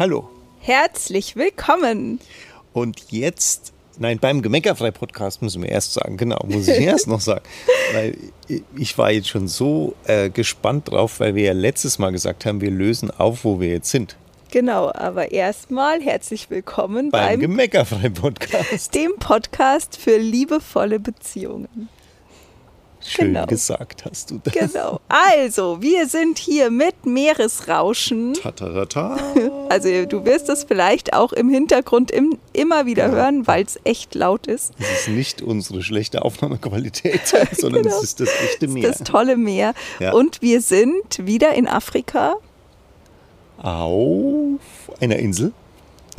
Hallo. Herzlich willkommen. Und jetzt, nein, beim Gemeckerfrei-Podcast müssen wir erst sagen, genau, muss ich erst noch sagen. Weil ich war jetzt schon so äh, gespannt drauf, weil wir ja letztes Mal gesagt haben, wir lösen auf, wo wir jetzt sind. Genau, aber erstmal herzlich willkommen beim, beim Gemeckerfrei-Podcast. Dem Podcast für liebevolle Beziehungen. Schön genau. gesagt hast du das. Genau. Also, wir sind hier mit Meeresrauschen. Tatarata. Also, du wirst es vielleicht auch im Hintergrund im, immer wieder ja. hören, weil es echt laut ist. Es ist nicht unsere schlechte Aufnahmequalität, sondern genau. es ist das echte Meer. Das tolle Meer. Ja. Und wir sind wieder in Afrika. Auf einer Insel.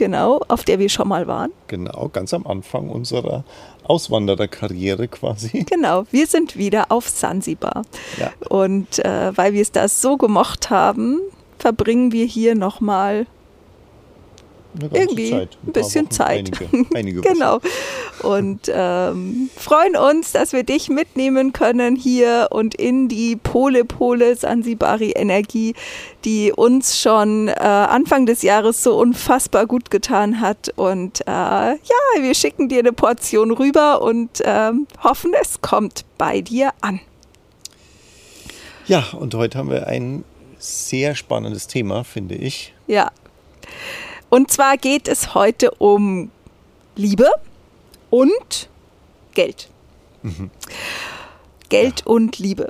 Genau, auf der wir schon mal waren. Genau, ganz am Anfang unserer Auswandererkarriere quasi. Genau, wir sind wieder auf Sansibar. Ja. Und äh, weil wir es da so gemocht haben, verbringen wir hier nochmal irgendwie Zeit, ein, bisschen Wochen, Zeit. Einige, einige genau. Und ähm, freuen uns, dass wir dich mitnehmen können hier und in die Pole Pole Sansibari Energie, die uns schon äh, Anfang des Jahres so unfassbar gut getan hat. Und äh, ja, wir schicken dir eine Portion rüber und äh, hoffen, es kommt bei dir an. Ja, und heute haben wir ein sehr spannendes Thema, finde ich. Ja. Und zwar geht es heute um Liebe und Geld. Mhm. Geld ja. und Liebe.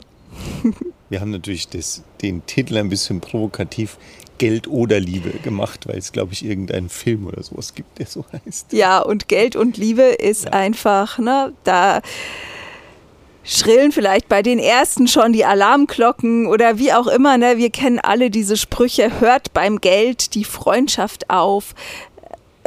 Wir haben natürlich das, den Titel ein bisschen provokativ Geld oder Liebe gemacht, weil es, glaube ich, irgendeinen Film oder sowas gibt, der so heißt. Ja, und Geld und Liebe ist ja. einfach, ne, da schrillen vielleicht bei den ersten schon die Alarmglocken oder wie auch immer. Ne? Wir kennen alle diese Sprüche, hört beim Geld die Freundschaft auf.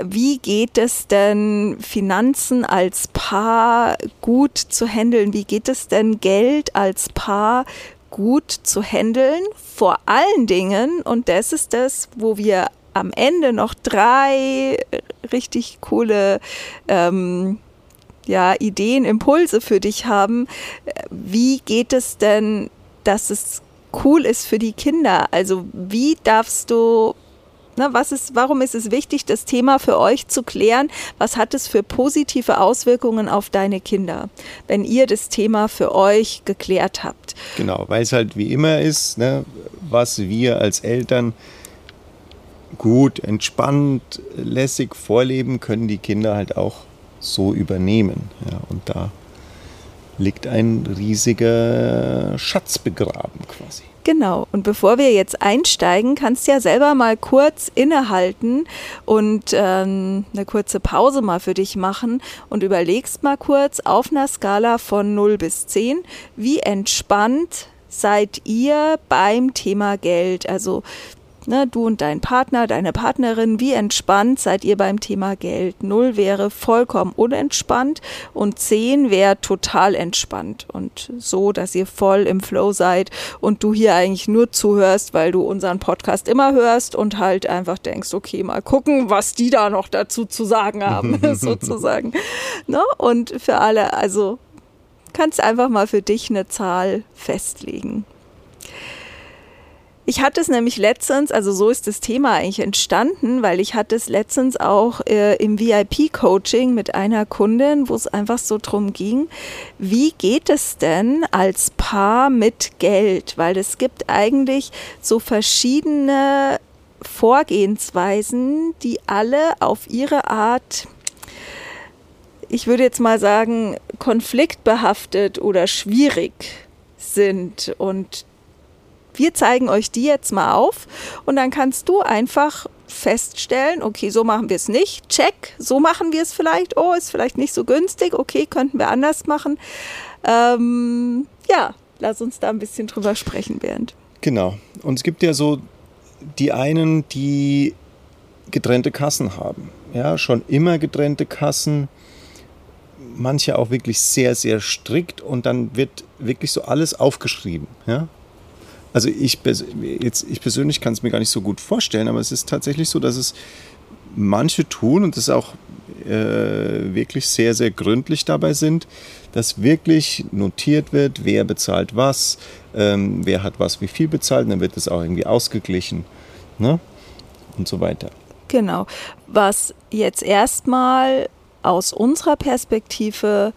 Wie geht es denn, Finanzen als Paar gut zu handeln? Wie geht es denn, Geld als Paar gut zu handeln? Vor allen Dingen, und das ist das, wo wir am Ende noch drei richtig coole ähm, ja, Ideen, Impulse für dich haben. Wie geht es denn, dass es cool ist für die Kinder? Also wie darfst du Ne, was ist, warum ist es wichtig, das Thema für euch zu klären? Was hat es für positive Auswirkungen auf deine Kinder, wenn ihr das Thema für euch geklärt habt? Genau, weil es halt wie immer ist, ne, was wir als Eltern gut, entspannt, lässig vorleben, können die Kinder halt auch so übernehmen. Ja, und da liegt ein riesiger Schatz begraben quasi. Genau. Und bevor wir jetzt einsteigen, kannst du ja selber mal kurz innehalten und ähm, eine kurze Pause mal für dich machen und überlegst mal kurz auf einer Skala von 0 bis 10, wie entspannt seid ihr beim Thema Geld? Also Ne, du und dein Partner, deine Partnerin, wie entspannt seid ihr beim Thema Geld? Null wäre vollkommen unentspannt und zehn wäre total entspannt und so, dass ihr voll im Flow seid und du hier eigentlich nur zuhörst, weil du unseren Podcast immer hörst und halt einfach denkst, okay, mal gucken, was die da noch dazu zu sagen haben, sozusagen. Ne? Und für alle, also kannst einfach mal für dich eine Zahl festlegen. Ich hatte es nämlich letztens, also so ist das Thema eigentlich entstanden, weil ich hatte es letztens auch äh, im VIP-Coaching mit einer Kundin, wo es einfach so drum ging, wie geht es denn als Paar mit Geld? Weil es gibt eigentlich so verschiedene Vorgehensweisen, die alle auf ihre Art ich würde jetzt mal sagen, konfliktbehaftet oder schwierig sind. Und wir zeigen euch die jetzt mal auf und dann kannst du einfach feststellen, okay, so machen wir es nicht, check, so machen wir es vielleicht, oh, ist vielleicht nicht so günstig, okay, könnten wir anders machen. Ähm, ja, lass uns da ein bisschen drüber sprechen, Bernd. Genau. Und es gibt ja so die einen, die getrennte Kassen haben. Ja, schon immer getrennte Kassen. Manche auch wirklich sehr, sehr strikt und dann wird wirklich so alles aufgeschrieben. Ja? Also ich, jetzt, ich persönlich kann es mir gar nicht so gut vorstellen, aber es ist tatsächlich so, dass es manche tun und das auch äh, wirklich sehr, sehr gründlich dabei sind, dass wirklich notiert wird, wer bezahlt was, ähm, wer hat was wie viel bezahlt, und dann wird das auch irgendwie ausgeglichen ne? und so weiter. Genau. Was jetzt erstmal aus unserer Perspektive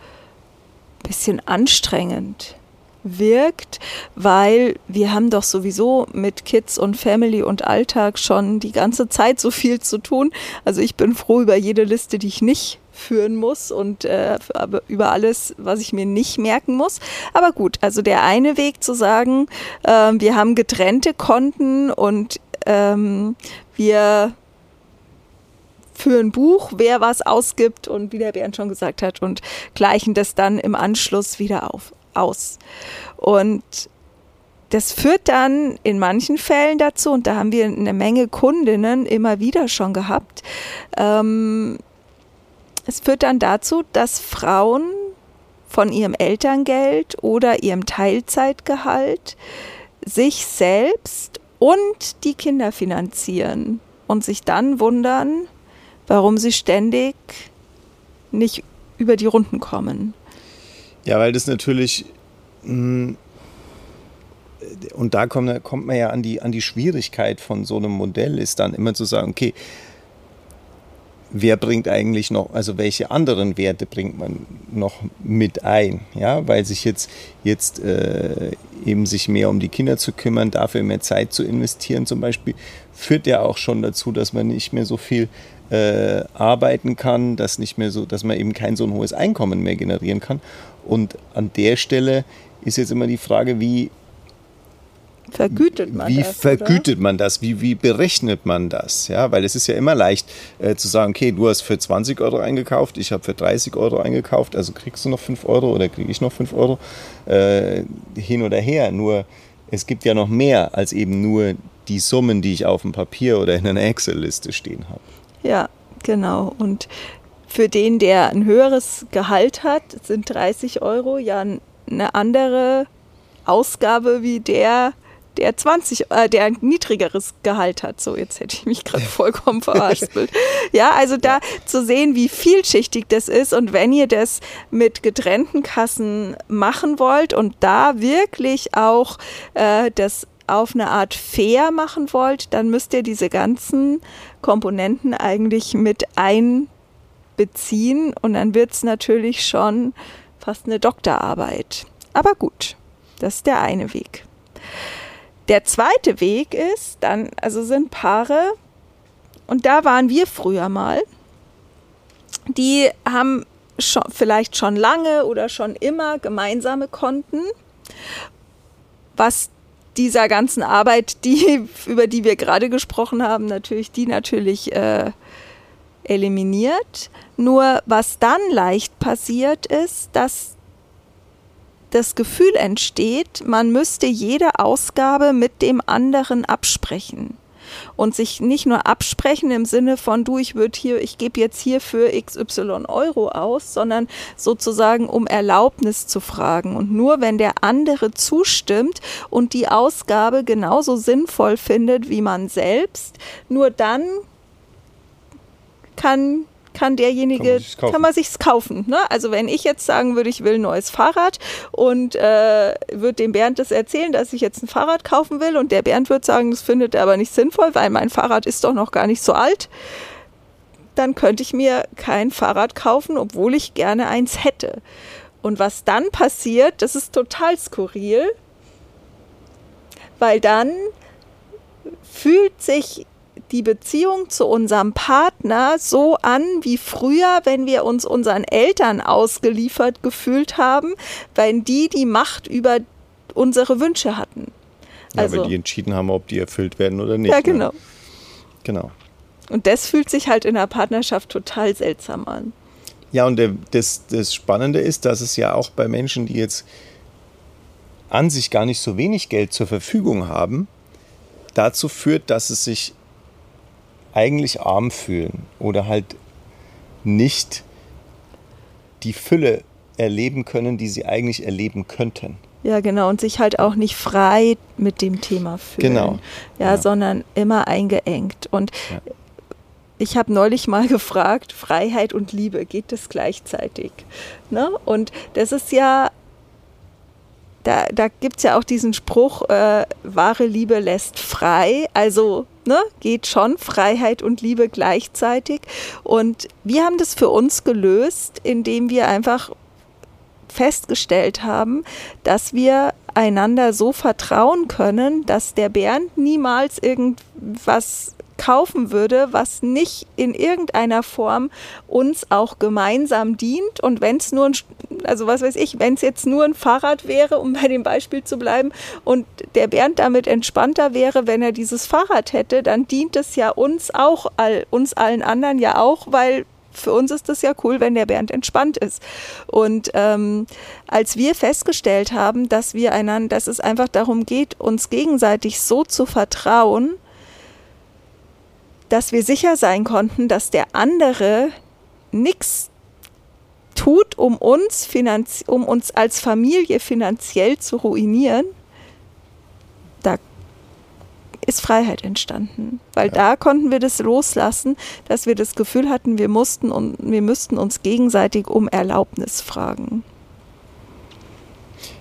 ein bisschen anstrengend wirkt, weil wir haben doch sowieso mit Kids und Family und Alltag schon die ganze Zeit so viel zu tun. Also ich bin froh über jede Liste, die ich nicht führen muss und äh, über alles, was ich mir nicht merken muss. Aber gut, also der eine Weg zu sagen, äh, wir haben getrennte Konten und ähm, wir führen Buch, wer was ausgibt und wie der Bernd schon gesagt hat und gleichen das dann im Anschluss wieder auf, aus. Und das führt dann in manchen Fällen dazu, und da haben wir eine Menge Kundinnen immer wieder schon gehabt, ähm, es führt dann dazu, dass Frauen von ihrem Elterngeld oder ihrem Teilzeitgehalt sich selbst und die Kinder finanzieren und sich dann wundern, warum sie ständig nicht über die Runden kommen. Ja, weil das natürlich hm, und da kommt, kommt man ja an die, an die Schwierigkeit von so einem Modell, ist dann immer zu sagen, okay, wer bringt eigentlich noch, also welche anderen Werte bringt man noch mit ein, ja, weil sich jetzt, jetzt äh, eben sich mehr um die Kinder zu kümmern, dafür mehr Zeit zu investieren zum Beispiel, führt ja auch schon dazu, dass man nicht mehr so viel äh, arbeiten kann, dass nicht mehr so, dass man eben kein so ein hohes Einkommen mehr generieren kann. Und an der Stelle ist jetzt immer die Frage, wie vergütet man wie das? Wie vergütet oder? man das? Wie, wie berechnet man das? Ja, weil es ist ja immer leicht äh, zu sagen, okay, du hast für 20 Euro eingekauft, ich habe für 30 Euro eingekauft, also kriegst du noch 5 Euro oder kriege ich noch 5 Euro äh, hin oder her. Nur es gibt ja noch mehr als eben nur die Summen, die ich auf dem Papier oder in einer Excel-Liste stehen habe. Ja, genau. Und für den, der ein höheres Gehalt hat, sind 30 Euro ja eine andere Ausgabe wie der, der 20, äh, der ein niedrigeres Gehalt hat. So, jetzt hätte ich mich gerade vollkommen verarscht. ja, also da zu sehen, wie vielschichtig das ist und wenn ihr das mit getrennten Kassen machen wollt und da wirklich auch äh, das auf eine Art fair machen wollt, dann müsst ihr diese ganzen Komponenten eigentlich mit einbeziehen und dann wird es natürlich schon fast eine Doktorarbeit. Aber gut, das ist der eine Weg. Der zweite Weg ist dann, also sind Paare, und da waren wir früher mal, die haben schon, vielleicht schon lange oder schon immer gemeinsame Konten, was dieser ganzen Arbeit, die, über die wir gerade gesprochen haben, natürlich, die natürlich äh, eliminiert. Nur was dann leicht passiert ist, dass das Gefühl entsteht, man müsste jede Ausgabe mit dem anderen absprechen und sich nicht nur absprechen im Sinne von du, ich würde hier, ich gebe jetzt hier für XY Euro aus, sondern sozusagen um Erlaubnis zu fragen. Und nur wenn der andere zustimmt und die Ausgabe genauso sinnvoll findet wie man selbst, nur dann kann kann derjenige, kann man sich's kaufen. kaufen ne? Also wenn ich jetzt sagen würde, ich will ein neues Fahrrad und äh, würde dem Bernd das erzählen, dass ich jetzt ein Fahrrad kaufen will und der Bernd würde sagen, das findet er aber nicht sinnvoll, weil mein Fahrrad ist doch noch gar nicht so alt, dann könnte ich mir kein Fahrrad kaufen, obwohl ich gerne eins hätte. Und was dann passiert, das ist total skurril, weil dann fühlt sich die Beziehung zu unserem Partner so an wie früher, wenn wir uns unseren Eltern ausgeliefert gefühlt haben, wenn die die Macht über unsere Wünsche hatten. Ja, also, weil die entschieden haben, ob die erfüllt werden oder nicht. Ja, genau. Ne? Genau. Und das fühlt sich halt in der Partnerschaft total seltsam an. Ja, und das, das Spannende ist, dass es ja auch bei Menschen, die jetzt an sich gar nicht so wenig Geld zur Verfügung haben, dazu führt, dass es sich eigentlich arm fühlen oder halt nicht die Fülle erleben können, die sie eigentlich erleben könnten. Ja, genau. Und sich halt auch nicht frei mit dem Thema fühlen. Genau. Ja, ja. sondern immer eingeengt. Und ja. ich habe neulich mal gefragt, Freiheit und Liebe, geht das gleichzeitig? Ne? Und das ist ja, da, da gibt es ja auch diesen Spruch, äh, wahre Liebe lässt frei. Also ne, geht schon Freiheit und Liebe gleichzeitig. Und wir haben das für uns gelöst, indem wir einfach festgestellt haben, dass wir einander so vertrauen können, dass der Bernd niemals irgendwas kaufen würde, was nicht in irgendeiner Form uns auch gemeinsam dient. Und wenn es nur ein, also was weiß ich, wenn es jetzt nur ein Fahrrad wäre, um bei dem Beispiel zu bleiben, und der Bernd damit entspannter wäre, wenn er dieses Fahrrad hätte, dann dient es ja uns auch, all, uns allen anderen ja auch, weil für uns ist das ja cool, wenn der Bernd entspannt ist. Und ähm, als wir festgestellt haben, dass wir einander, dass es einfach darum geht, uns gegenseitig so zu vertrauen, dass wir sicher sein konnten, dass der andere nichts tut, um uns, um uns als Familie finanziell zu ruinieren, da ist Freiheit entstanden. Weil ja. da konnten wir das loslassen, dass wir das Gefühl hatten, wir mussten und wir müssten uns gegenseitig um Erlaubnis fragen.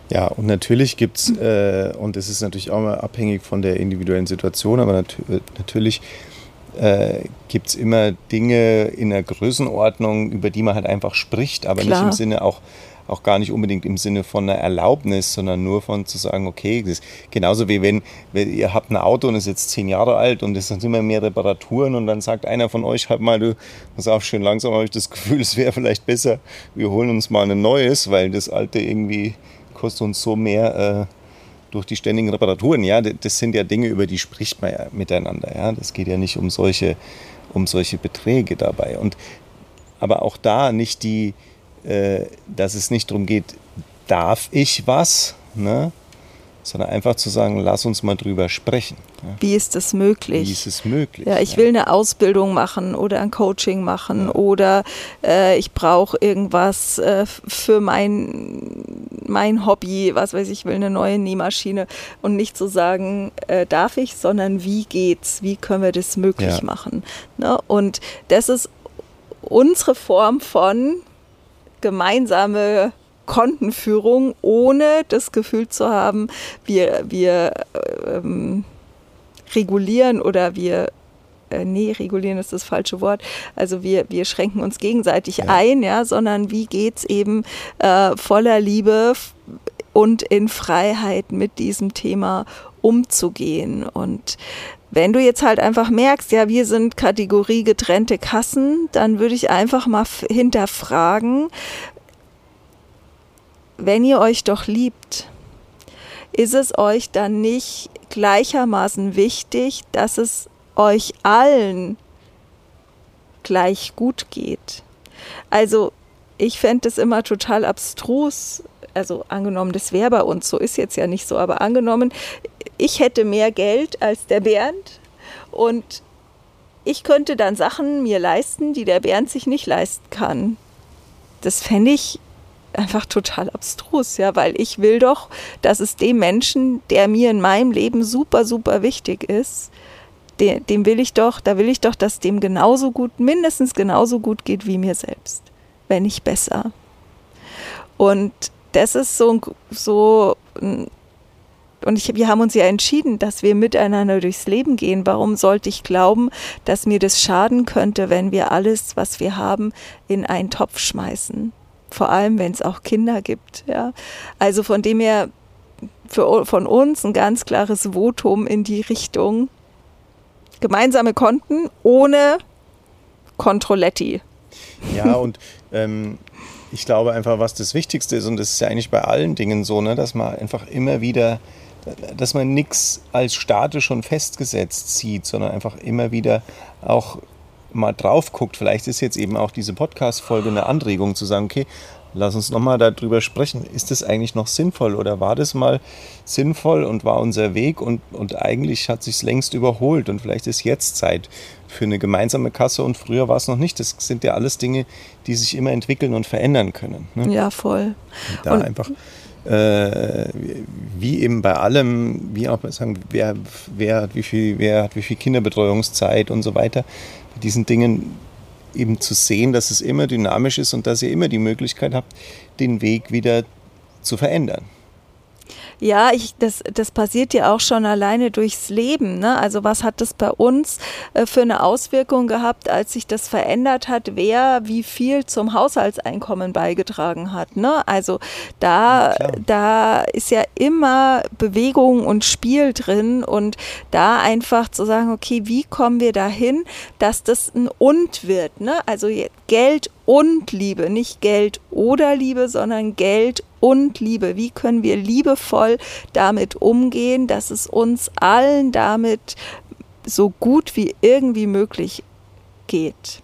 Ja, und natürlich gibt es, äh, und es ist natürlich auch mal abhängig von der individuellen Situation, aber nat natürlich äh, gibt es immer Dinge in der Größenordnung, über die man halt einfach spricht, aber Klar. nicht im Sinne auch auch gar nicht unbedingt im Sinne von einer Erlaubnis, sondern nur von zu sagen, okay, das ist genauso wie wenn, wenn ihr habt ein Auto und ist jetzt zehn Jahre alt und es sind immer mehr Reparaturen und dann sagt einer von euch halt mal, du, pass auf, schön langsam habe ich das Gefühl, es wäre vielleicht besser, wir holen uns mal ein neues, weil das alte irgendwie kostet uns so mehr äh, durch die ständigen Reparaturen. Ja, das sind ja Dinge, über die spricht man ja miteinander. Ja, das geht ja nicht um solche, um solche Beträge dabei. Und aber auch da nicht die, äh, dass es nicht darum geht, darf ich was, ne? sondern einfach zu sagen, lass uns mal drüber sprechen. Ja. Wie ist das möglich? Wie ist es möglich? Ja, ich ja. will eine Ausbildung machen oder ein Coaching machen ja. oder äh, ich brauche irgendwas äh, für mein, mein Hobby, was weiß ich, will eine neue Nähmaschine und nicht zu sagen, äh, darf ich, sondern wie geht's? Wie können wir das möglich machen? Ne? Und das ist unsere Form von gemeinsame Kontenführung, ohne das Gefühl zu haben, wir, wir ähm, regulieren oder wir äh, nee, regulieren ist das falsche Wort. Also wir, wir schränken uns gegenseitig ja. ein, ja, sondern wie geht es eben äh, voller Liebe und in Freiheit mit diesem Thema umzugehen. Und wenn du jetzt halt einfach merkst, ja, wir sind Kategorie getrennte Kassen, dann würde ich einfach mal hinterfragen, wenn ihr euch doch liebt, ist es euch dann nicht gleichermaßen wichtig, dass es euch allen gleich gut geht? Also ich fände es immer total abstrus, also angenommen, das wäre bei uns so, ist jetzt ja nicht so, aber angenommen, ich hätte mehr Geld als der Bernd und ich könnte dann Sachen mir leisten, die der Bernd sich nicht leisten kann. Das fände ich einfach total abstrus, ja, weil ich will doch, dass es dem Menschen, der mir in meinem Leben super, super wichtig ist, dem, dem will ich doch, da will ich doch, dass dem genauso gut, mindestens genauso gut geht wie mir selbst, wenn nicht besser. Und das ist so, so und ich, wir haben uns ja entschieden, dass wir miteinander durchs Leben gehen. Warum sollte ich glauben, dass mir das schaden könnte, wenn wir alles, was wir haben, in einen Topf schmeißen? vor allem wenn es auch Kinder gibt. Ja. Also von dem her für, von uns ein ganz klares Votum in die Richtung gemeinsame Konten ohne Controletti. Ja, und ähm, ich glaube einfach, was das Wichtigste ist, und das ist ja eigentlich bei allen Dingen so, ne, dass man einfach immer wieder, dass man nichts als statisch und festgesetzt sieht, sondern einfach immer wieder auch mal drauf guckt, vielleicht ist jetzt eben auch diese Podcast-Folge eine Anregung zu sagen, okay, lass uns nochmal darüber sprechen. Ist das eigentlich noch sinnvoll oder war das mal sinnvoll und war unser Weg und, und eigentlich hat sich längst überholt und vielleicht ist jetzt Zeit für eine gemeinsame Kasse und früher war es noch nicht. Das sind ja alles Dinge, die sich immer entwickeln und verändern können. Ne? Ja, voll. Und da und einfach äh, wie eben bei allem, wie auch sagen, wer, wer, hat wie viel, wer hat wie viel Kinderbetreuungszeit und so weiter, bei diesen Dingen eben zu sehen, dass es immer dynamisch ist und dass ihr immer die Möglichkeit habt, den Weg wieder zu verändern. Ja, ich, das, das passiert ja auch schon alleine durchs Leben. Ne? Also was hat das bei uns äh, für eine Auswirkung gehabt, als sich das verändert hat, wer wie viel zum Haushaltseinkommen beigetragen hat. Ne? Also da, ja, da ist ja immer Bewegung und Spiel drin und da einfach zu sagen, okay, wie kommen wir dahin, dass das ein Und wird. Ne? Also Geld und Liebe, nicht Geld oder Liebe, sondern Geld und Liebe. Wie können wir liebevoll damit umgehen, dass es uns allen damit so gut wie irgendwie möglich geht?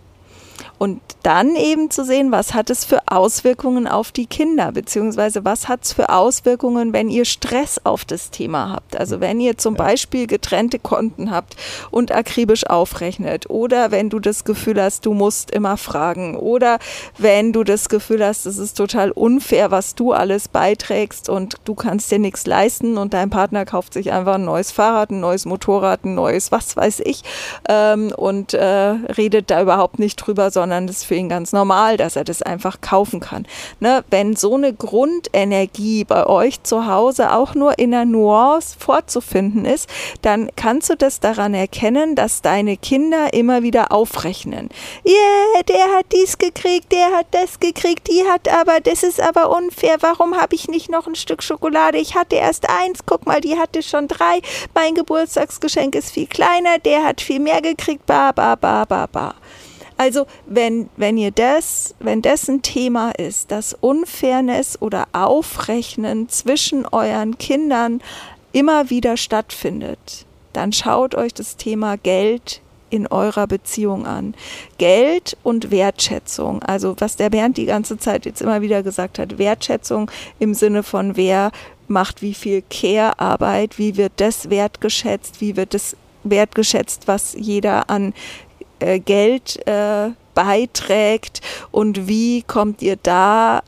Und dann eben zu sehen, was hat es für Auswirkungen auf die Kinder, beziehungsweise was hat es für Auswirkungen, wenn ihr Stress auf das Thema habt. Also wenn ihr zum. Beispiel getrennte Konten habt und akribisch aufrechnet oder wenn du das Gefühl hast, du musst immer fragen oder wenn du das Gefühl hast, es ist total unfair, was du alles beiträgst und du kannst dir nichts leisten und dein Partner kauft sich einfach ein neues Fahrrad, ein neues Motorrad, ein neues was weiß ich ähm, und äh, redet da überhaupt nicht drüber, sondern das für ihn ganz normal, dass er das einfach kaufen kann. Ne? Wenn so eine Grundenergie bei euch zu Hause auch nur in der Nuance vorzufinden ist, dann kannst du das daran erkennen, dass deine Kinder immer wieder aufrechnen. Yeah, der hat dies gekriegt, der hat das gekriegt, die hat aber, das ist aber unfair, warum habe ich nicht noch ein Stück Schokolade? Ich hatte erst eins, guck mal, die hatte schon drei, mein Geburtstagsgeschenk ist viel kleiner, der hat viel mehr gekriegt, ba, ba, ba, ba, ba. Also wenn, wenn ihr das, wenn das ein Thema ist, dass Unfairness oder Aufrechnen zwischen euren Kindern immer wieder stattfindet, dann schaut euch das Thema Geld in eurer Beziehung an. Geld und Wertschätzung. Also was der Bernd die ganze Zeit jetzt immer wieder gesagt hat, Wertschätzung im Sinne von wer macht wie viel Care-Arbeit, wie wird das wertgeschätzt, wie wird das wertgeschätzt, was jeder an äh, Geld äh, beiträgt und wie kommt ihr da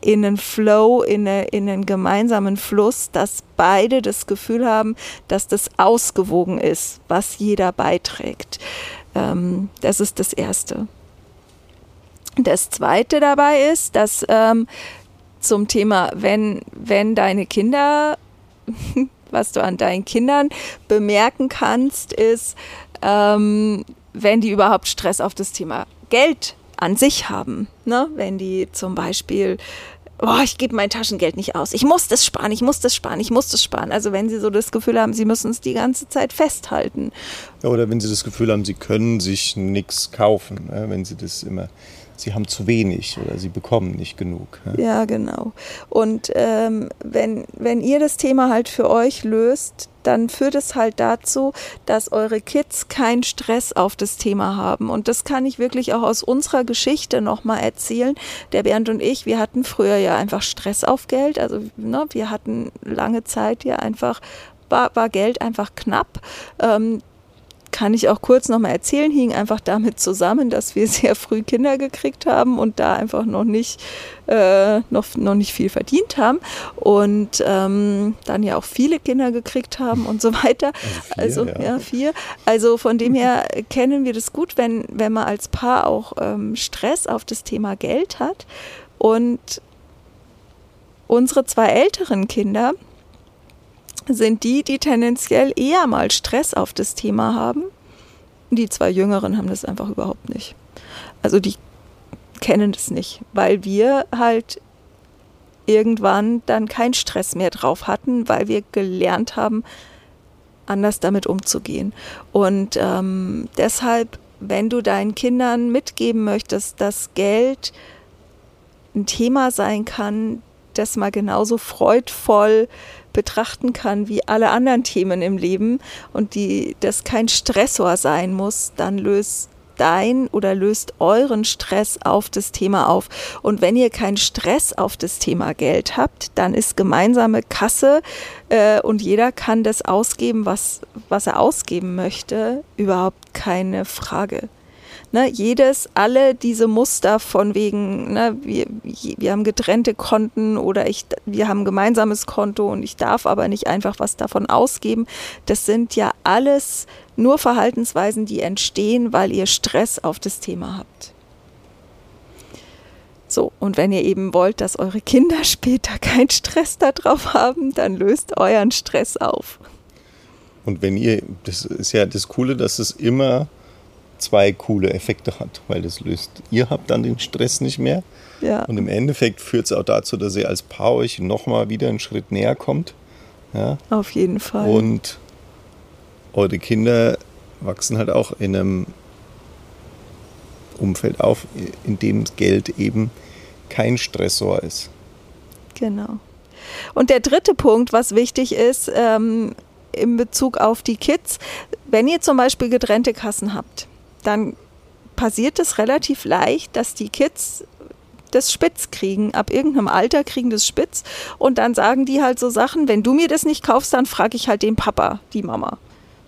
in einen Flow, in, eine, in einen gemeinsamen Fluss, dass beide das Gefühl haben, dass das ausgewogen ist, was jeder beiträgt. Ähm, das ist das Erste. Das Zweite dabei ist, dass ähm, zum Thema, wenn, wenn deine Kinder, was du an deinen Kindern bemerken kannst, ist, ähm, wenn die überhaupt Stress auf das Thema Geld an sich haben. Ne? Wenn die zum Beispiel oh, ich gebe mein Taschengeld nicht aus. Ich muss das sparen, ich muss das sparen, ich muss das sparen. Also wenn sie so das Gefühl haben, sie müssen es die ganze Zeit festhalten. Ja, oder wenn sie das Gefühl haben, sie können sich nichts kaufen, ne? wenn sie das immer sie haben zu wenig oder sie bekommen nicht genug. Ja, ja genau. Und ähm, wenn, wenn ihr das Thema halt für euch löst, dann führt es halt dazu, dass eure Kids keinen Stress auf das Thema haben. Und das kann ich wirklich auch aus unserer Geschichte nochmal erzählen. Der Bernd und ich, wir hatten früher ja einfach Stress auf Geld. Also ne, wir hatten lange Zeit ja einfach war, war Geld einfach knapp. Ähm, kann ich auch kurz nochmal erzählen, hing einfach damit zusammen, dass wir sehr früh Kinder gekriegt haben und da einfach noch nicht, äh, noch, noch nicht viel verdient haben und ähm, dann ja auch viele Kinder gekriegt haben und so weiter. Also, vier, also ja. ja. vier. Also von dem her kennen wir das gut, wenn, wenn man als Paar auch ähm, Stress auf das Thema Geld hat und unsere zwei älteren Kinder, sind die, die tendenziell eher mal Stress auf das Thema haben. Die zwei Jüngeren haben das einfach überhaupt nicht. Also die kennen das nicht, weil wir halt irgendwann dann keinen Stress mehr drauf hatten, weil wir gelernt haben, anders damit umzugehen. Und ähm, deshalb, wenn du deinen Kindern mitgeben möchtest, dass Geld ein Thema sein kann, das mal genauso freudvoll betrachten kann wie alle anderen Themen im Leben und die das kein Stressor sein muss, dann löst dein oder löst euren Stress auf das Thema auf. Und wenn ihr keinen Stress auf das Thema Geld habt, dann ist gemeinsame Kasse äh, und jeder kann das ausgeben, was, was er ausgeben möchte, überhaupt keine Frage. Ne, jedes, alle diese Muster von wegen, ne, wir, wir haben getrennte Konten oder ich, wir haben ein gemeinsames Konto und ich darf aber nicht einfach was davon ausgeben, das sind ja alles nur Verhaltensweisen, die entstehen, weil ihr Stress auf das Thema habt. So, und wenn ihr eben wollt, dass eure Kinder später keinen Stress darauf haben, dann löst euren Stress auf. Und wenn ihr, das ist ja das Coole, dass es immer zwei coole Effekte hat, weil das löst, ihr habt dann den Stress nicht mehr. Ja. Und im Endeffekt führt es auch dazu, dass ihr als Paar euch nochmal wieder einen Schritt näher kommt. Ja. Auf jeden Fall. Und eure Kinder wachsen halt auch in einem Umfeld auf, in dem Geld eben kein Stressor ist. Genau. Und der dritte Punkt, was wichtig ist, ähm, in Bezug auf die Kids, wenn ihr zum Beispiel getrennte Kassen habt, dann passiert es relativ leicht, dass die Kids das spitz kriegen. Ab irgendeinem Alter kriegen das spitz und dann sagen die halt so Sachen, wenn du mir das nicht kaufst, dann frage ich halt den Papa, die Mama.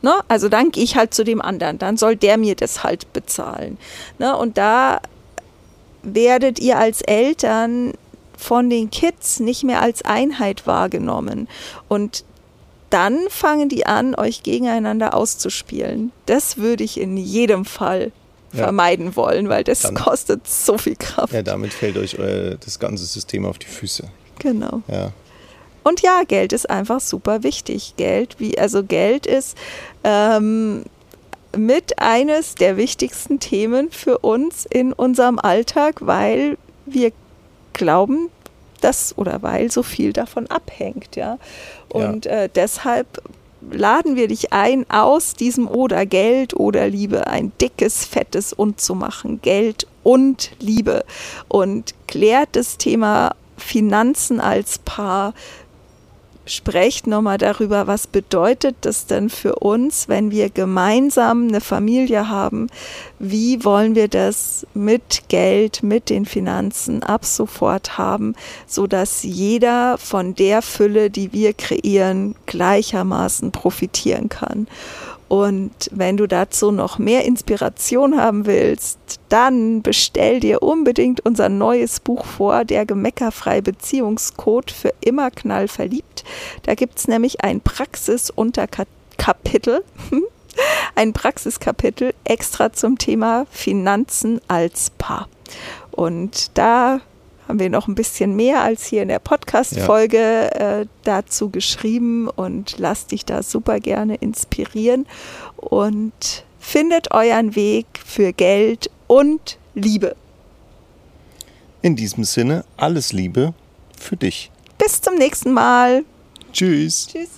Ne? Also dann gehe ich halt zu dem anderen, dann soll der mir das halt bezahlen. Ne? Und da werdet ihr als Eltern von den Kids nicht mehr als Einheit wahrgenommen. Und dann fangen die an, euch gegeneinander auszuspielen. Das würde ich in jedem Fall ja. vermeiden wollen, weil das dann, kostet so viel Kraft. Ja, damit fällt euch euer, das ganze System auf die Füße. Genau. Ja. Und ja, Geld ist einfach super wichtig. Geld, wie, also Geld ist ähm, mit eines der wichtigsten Themen für uns in unserem Alltag, weil wir glauben, dass oder weil so viel davon abhängt, ja. Und ja. Äh, deshalb laden wir dich ein, aus diesem oder Geld oder Liebe ein dickes, fettes und zu machen. Geld und Liebe. Und klärt das Thema Finanzen als Paar, sprecht nochmal darüber, was bedeutet das denn für uns, wenn wir gemeinsam eine Familie haben? Wie wollen wir das mit Geld, mit den Finanzen ab sofort haben, sodass jeder von der Fülle, die wir kreieren, gleichermaßen profitieren kann? Und wenn du dazu noch mehr Inspiration haben willst, dann bestell dir unbedingt unser neues Buch vor, der Gemeckerfrei Beziehungscode für immer knallverliebt. Da gibt es nämlich ein Praxisunterkapitel, ein Praxiskapitel extra zum Thema Finanzen als Paar. Und da haben wir noch ein bisschen mehr als hier in der Podcast-Folge ja. äh, dazu geschrieben und lasst dich da super gerne inspirieren und findet euren Weg für Geld und Liebe. In diesem Sinne, alles Liebe für dich. Bis zum nächsten Mal. Tschüss. Tschüss.